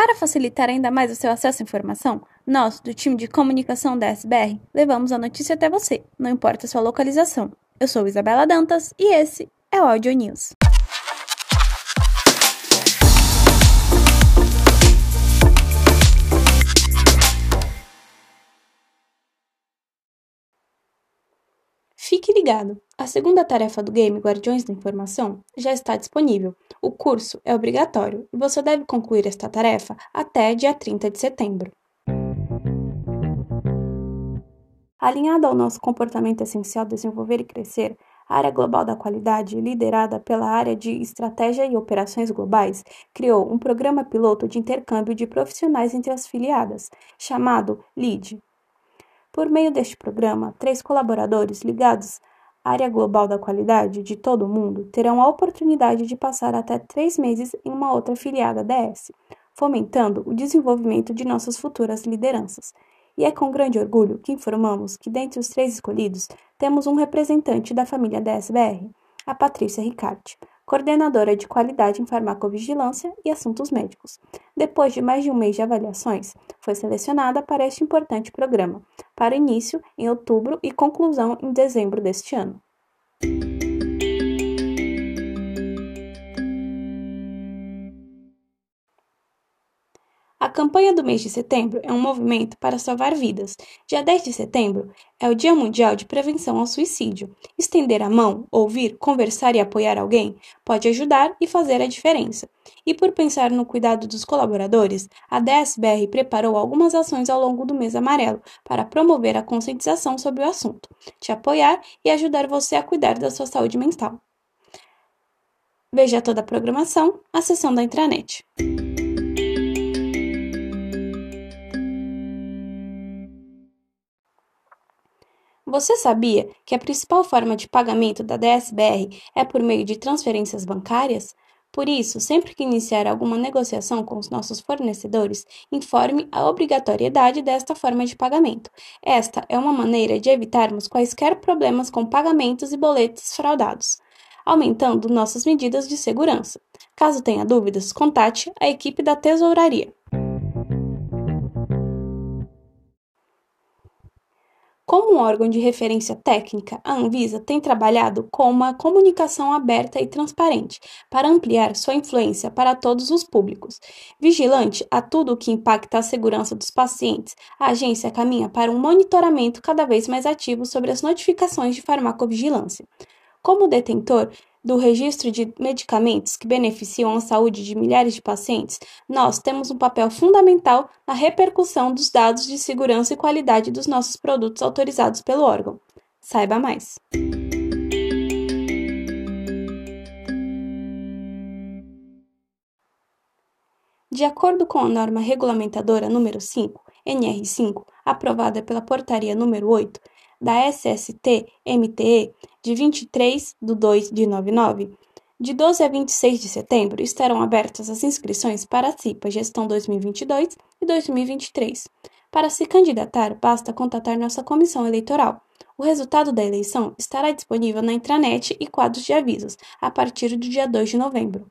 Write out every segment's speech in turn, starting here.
Para facilitar ainda mais o seu acesso à informação, nós, do time de comunicação da SBR, levamos a notícia até você, não importa a sua localização. Eu sou Isabela Dantas e esse é o Audio News. A segunda tarefa do game Guardiões da Informação já está disponível. O curso é obrigatório e você deve concluir esta tarefa até dia 30 de setembro. Alinhada ao nosso comportamento essencial desenvolver e crescer, a área global da qualidade, liderada pela área de estratégia e operações globais, criou um programa piloto de intercâmbio de profissionais entre as filiadas, chamado LEAD, por meio deste programa, três colaboradores ligados área global da qualidade de todo o mundo terão a oportunidade de passar até três meses em uma outra filiada DS, fomentando o desenvolvimento de nossas futuras lideranças. E é com grande orgulho que informamos que, dentre os três escolhidos, temos um representante da família DSBR, a Patrícia Ricarte, coordenadora de qualidade em farmacovigilância e assuntos médicos. Depois de mais de um mês de avaliações, foi selecionada para este importante programa, para início em outubro e conclusão em dezembro deste ano. Campanha do mês de setembro é um movimento para salvar vidas. Dia 10 de setembro é o Dia Mundial de Prevenção ao Suicídio. Estender a mão, ouvir, conversar e apoiar alguém pode ajudar e fazer a diferença. E por pensar no cuidado dos colaboradores, a DSBR preparou algumas ações ao longo do mês amarelo para promover a conscientização sobre o assunto, te apoiar e ajudar você a cuidar da sua saúde mental. Veja toda a programação a seção da intranet. Você sabia que a principal forma de pagamento da DSBR é por meio de transferências bancárias? Por isso, sempre que iniciar alguma negociação com os nossos fornecedores, informe a obrigatoriedade desta forma de pagamento. Esta é uma maneira de evitarmos quaisquer problemas com pagamentos e boletos fraudados, aumentando nossas medidas de segurança. Caso tenha dúvidas, contate a equipe da Tesouraria. Como um órgão de referência técnica, a Anvisa tem trabalhado com uma comunicação aberta e transparente para ampliar sua influência para todos os públicos. Vigilante a tudo o que impacta a segurança dos pacientes, a agência caminha para um monitoramento cada vez mais ativo sobre as notificações de farmacovigilância. Como detentor do registro de medicamentos que beneficiam a saúde de milhares de pacientes, nós temos um papel fundamental na repercussão dos dados de segurança e qualidade dos nossos produtos autorizados pelo órgão. Saiba mais. De acordo com a norma regulamentadora número 5, NR5, aprovada pela portaria número 8, da SST-MTE de 23 de 2 de 99, de 12 a 26 de setembro estarão abertas as inscrições para a CIPA Gestão 2022 e 2023. Para se candidatar, basta contatar nossa comissão eleitoral. O resultado da eleição estará disponível na intranet e quadros de avisos a partir do dia 2 de novembro.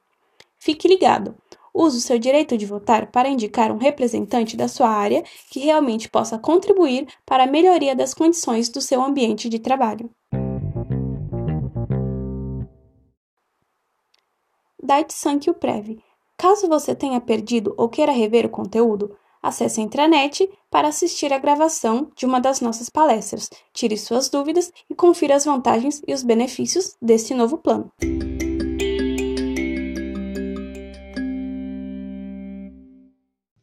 Fique ligado! Use o seu direito de votar para indicar um representante da sua área que realmente possa contribuir para a melhoria das condições do seu ambiente de trabalho. Dait Sankyo Prev. Caso você tenha perdido ou queira rever o conteúdo, acesse a intranet para assistir a gravação de uma das nossas palestras, tire suas dúvidas e confira as vantagens e os benefícios deste novo plano.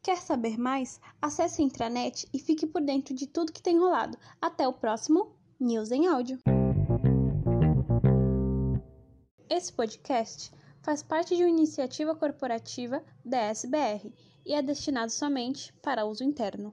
Quer saber mais? Acesse a intranet e fique por dentro de tudo que tem rolado. Até o próximo News em Áudio. Esse podcast faz parte de uma iniciativa corporativa da SBR e é destinado somente para uso interno.